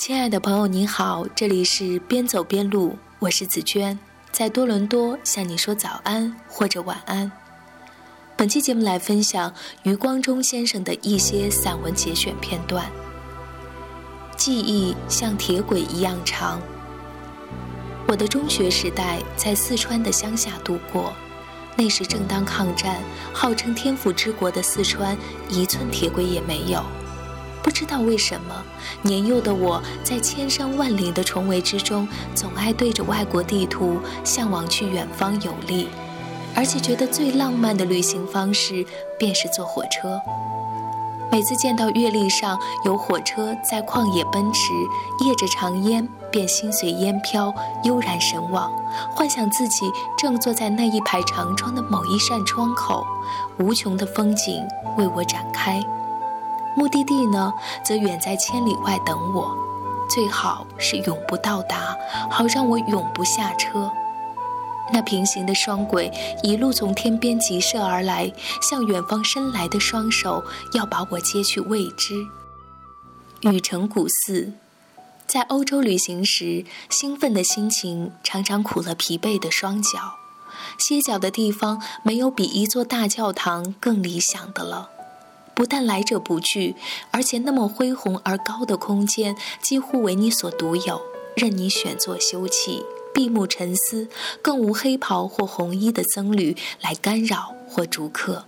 亲爱的朋友，你好，这里是边走边录，我是紫娟，在多伦多向你说早安或者晚安。本期节目来分享余光中先生的一些散文节选片段。记忆像铁轨一样长。我的中学时代在四川的乡下度过，那时正当抗战，号称天府之国的四川一寸铁轨也没有。不知道为什么，年幼的我在千山万岭的重围之中，总爱对着外国地图向往去远方游历，而且觉得最浪漫的旅行方式便是坐火车。每次见到月历上有火车在旷野奔驰，曳着长烟，便心随烟飘，悠然神往，幻想自己正坐在那一排长窗的某一扇窗口，无穷的风景为我展开。目的地呢，则远在千里外等我，最好是永不到达，好让我永不下车。那平行的双轨一路从天边急射而来，向远方伸来的双手要把我接去未知。雨城古寺，在欧洲旅行时，兴奋的心情常常苦了疲惫的双脚。歇脚的地方，没有比一座大教堂更理想的了。不但来者不拒，而且那么恢宏而高的空间几乎为你所独有，任你选座休憩、闭目沉思，更无黑袍或红衣的僧侣来干扰或逐客。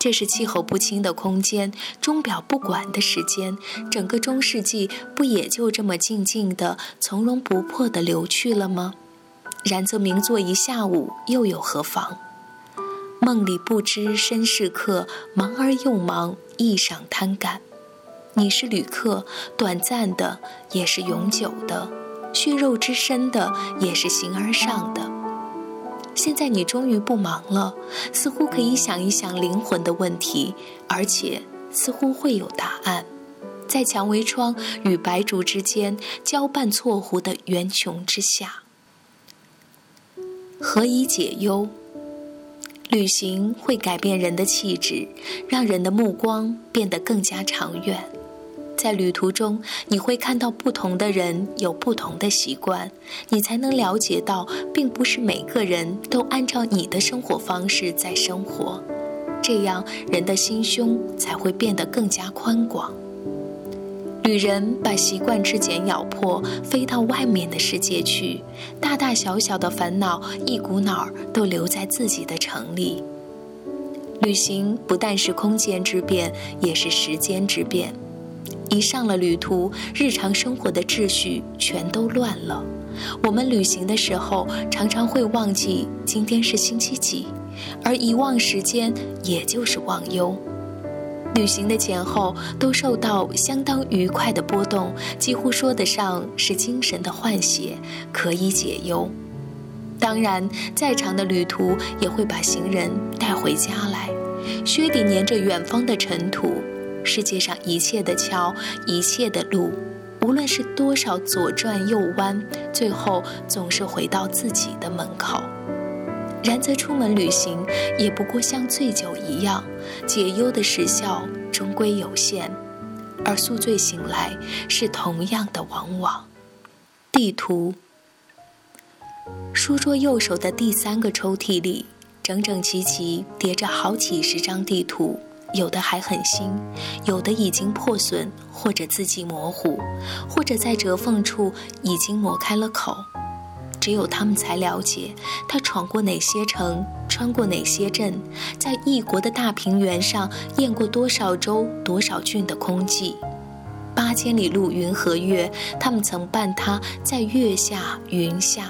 这是气候不清的空间，钟表不管的时间，整个中世纪不也就这么静静的、从容不迫地流去了吗？然则明坐一下午，又有何妨？梦里不知身是客，忙而又忙，亦赏贪感。你是旅客，短暂的也是永久的，血肉之身的也是形而上的。现在你终于不忙了，似乎可以想一想灵魂的问题，而且似乎会有答案。在蔷薇窗与白竹之间交伴错湖的圆穹之下，何以解忧？旅行会改变人的气质，让人的目光变得更加长远。在旅途中，你会看到不同的人有不同的习惯，你才能了解到，并不是每个人都按照你的生活方式在生活。这样，人的心胸才会变得更加宽广。旅人把习惯之茧咬破，飞到外面的世界去，大大小小的烦恼一股脑儿都留在自己的城里。旅行不但是空间之变，也是时间之变。一上了旅途，日常生活的秩序全都乱了。我们旅行的时候，常常会忘记今天是星期几，而遗忘时间，也就是忘忧。旅行的前后都受到相当愉快的波动，几乎说得上是精神的换血，可以解忧。当然，再长的旅途也会把行人带回家来。靴底粘着远方的尘土，世界上一切的桥，一切的路，无论是多少左转右弯，最后总是回到自己的门口。然则出门旅行，也不过像醉酒一样，解忧的时效终归有限，而宿醉醒来是同样的往往。地图，书桌右手的第三个抽屉里，整整齐齐叠着好几十张地图，有的还很新，有的已经破损，或者字迹模糊，或者在折缝处已经磨开了口。只有他们才了解，他闯过哪些城，穿过哪些镇，在异国的大平原上验过多少州、多少郡的空寂。八千里路云和月，他们曾伴他在月下云下；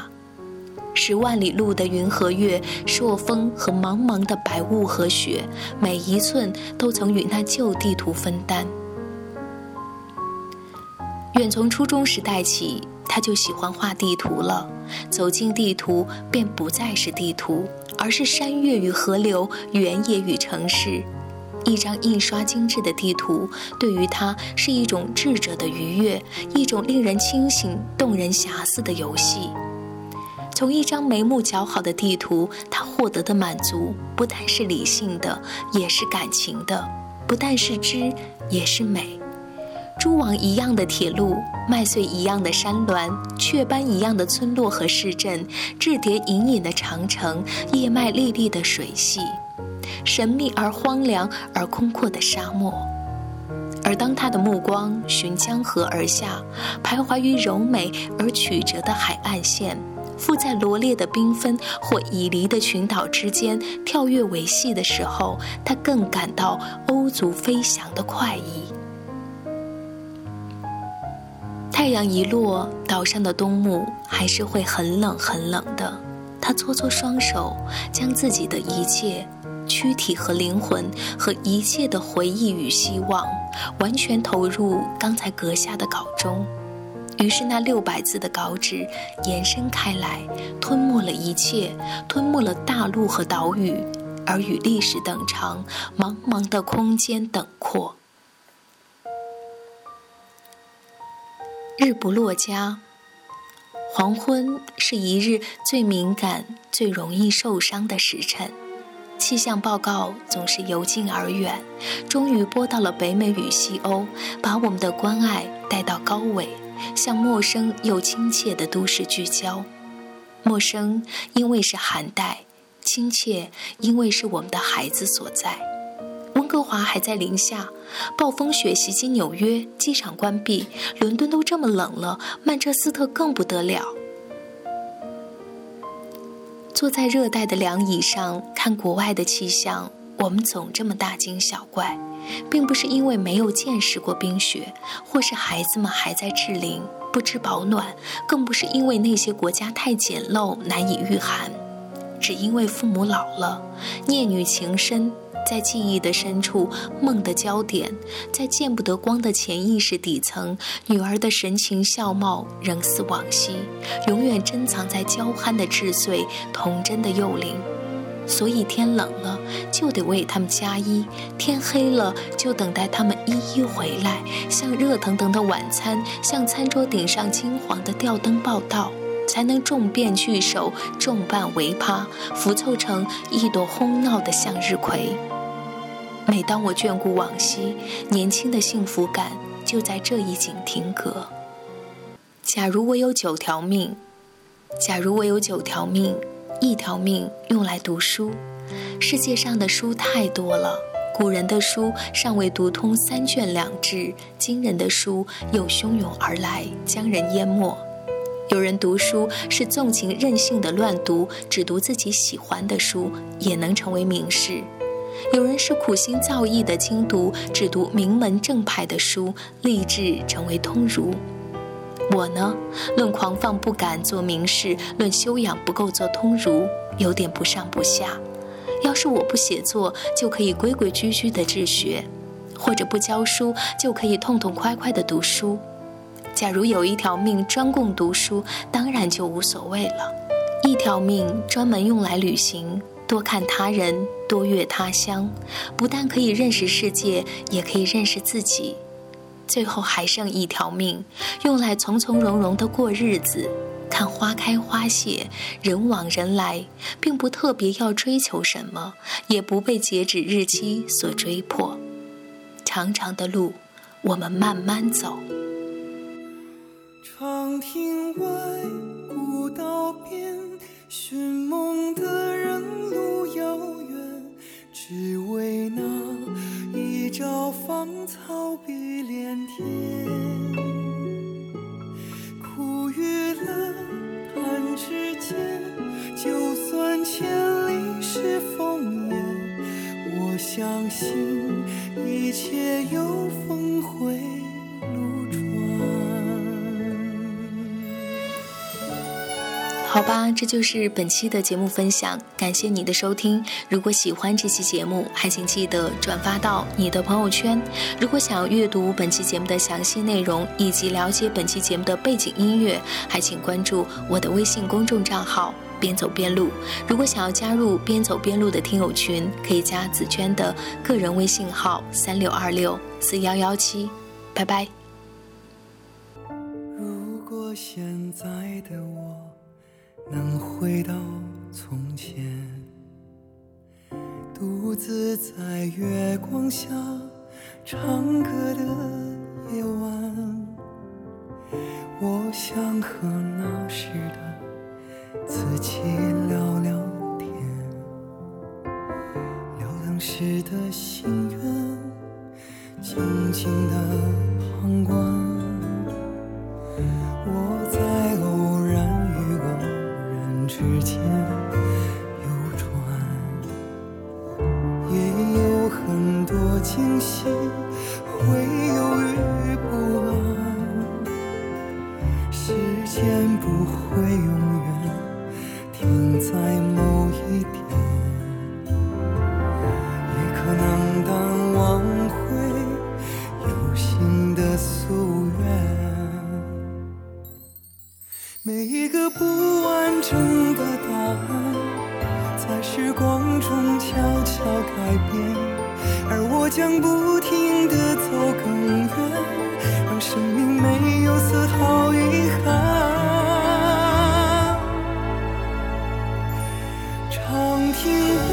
十万里路的云和月，朔风和茫茫的白雾和雪，每一寸都曾与那旧地图分担。远从初中时代起。他就喜欢画地图了，走进地图便不再是地图，而是山岳与河流、原野与城市。一张印刷精致的地图，对于他是一种智者的愉悦，一种令人清醒、动人遐思的游戏。从一张眉目较好的地图，他获得的满足不但是理性的，也是感情的；不但是知，也是美。蛛网一样的铁路，麦穗一样的山峦，雀斑一样的村落和市镇，质叠隐隐的长城，叶脉历历的水系，神秘而荒凉而空阔的沙漠。而当他的目光循江河而下，徘徊于柔美而曲折的海岸线，附在罗列的缤纷或已离的群岛之间跳跃维系的时候，他更感到鸥足飞翔的快意。太阳一落，岛上的冬木还是会很冷很冷的。他搓搓双手，将自己的一切躯体和灵魂和一切的回忆与希望，完全投入刚才阁下的稿中。于是那六百字的稿纸延伸开来，吞没了一切，吞没了大陆和岛屿，而与历史等长，茫茫的空间等阔。日不落家，黄昏是一日最敏感、最容易受伤的时辰。气象报告总是由近而远，终于播到了北美与西欧，把我们的关爱带到高纬，向陌生又亲切的都市聚焦。陌生，因为是寒带；亲切，因为是我们的孩子所在。哥华还在零下，暴风雪袭击纽约，机场关闭，伦敦都这么冷了，曼彻斯特更不得了。坐在热带的凉椅上看国外的气象，我们总这么大惊小怪，并不是因为没有见识过冰雪，或是孩子们还在稚龄不知保暖，更不是因为那些国家太简陋难以御寒，只因为父母老了，孽女情深。在记忆的深处，梦的焦点，在见不得光的潜意识底层，女儿的神情笑貌仍似往昔，永远珍藏在娇憨的稚穗、童真的幼龄。所以天冷了，就得为他们加衣；天黑了，就等待他们一一回来，像热腾腾的晚餐，像餐桌顶上金黄的吊灯报道，才能众变聚首，众伴围趴，浮凑成一朵哄闹的向日葵。每当我眷顾往昔，年轻的幸福感就在这一景停格。假如我有九条命，假如我有九条命，一条命用来读书。世界上的书太多了，古人的书尚未读通三卷两制，今人的书又汹涌而来，将人淹没。有人读书是纵情任性的乱读，只读自己喜欢的书，也能成为名士。有人是苦心造诣的精读，只读名门正派的书，立志成为通儒。我呢，论狂放不敢做名士，论修养不够做通儒，有点不上不下。要是我不写作，就可以规规矩矩的治学；或者不教书，就可以痛痛快快的读书。假如有一条命专供读书，当然就无所谓了；一条命专门用来旅行。多看他人，多阅他乡，不但可以认识世界，也可以认识自己。最后还剩一条命，用来从从容容的过日子，看花开花谢，人往人来，并不特别要追求什么，也不被截止日期所追迫。长长的路，我们慢慢走。长亭外，古道边，寻梦的人。只为那一朝芳草碧连天。苦与乐，弹指间，就算千里是烽烟，我相信一切有峰回。好吧，这就是本期的节目分享，感谢你的收听。如果喜欢这期节目，还请记得转发到你的朋友圈。如果想要阅读本期节目的详细内容，以及了解本期节目的背景音乐，还请关注我的微信公众账号“边走边录”。如果想要加入“边走边录”的听友群，可以加紫娟的个人微信号：三六二六四幺幺七。拜拜。如果现在的我。能回到从前，独自在月光下唱歌的夜晚。我想和那时的自己聊聊天，流浪时的心愿，静静的旁观。我在时间流转也有很多惊喜会犹豫不安时间不会永远停在某一天也可能当忘回有新的夙愿。每一个不不停的走更远让生命没有丝毫遗憾。长亭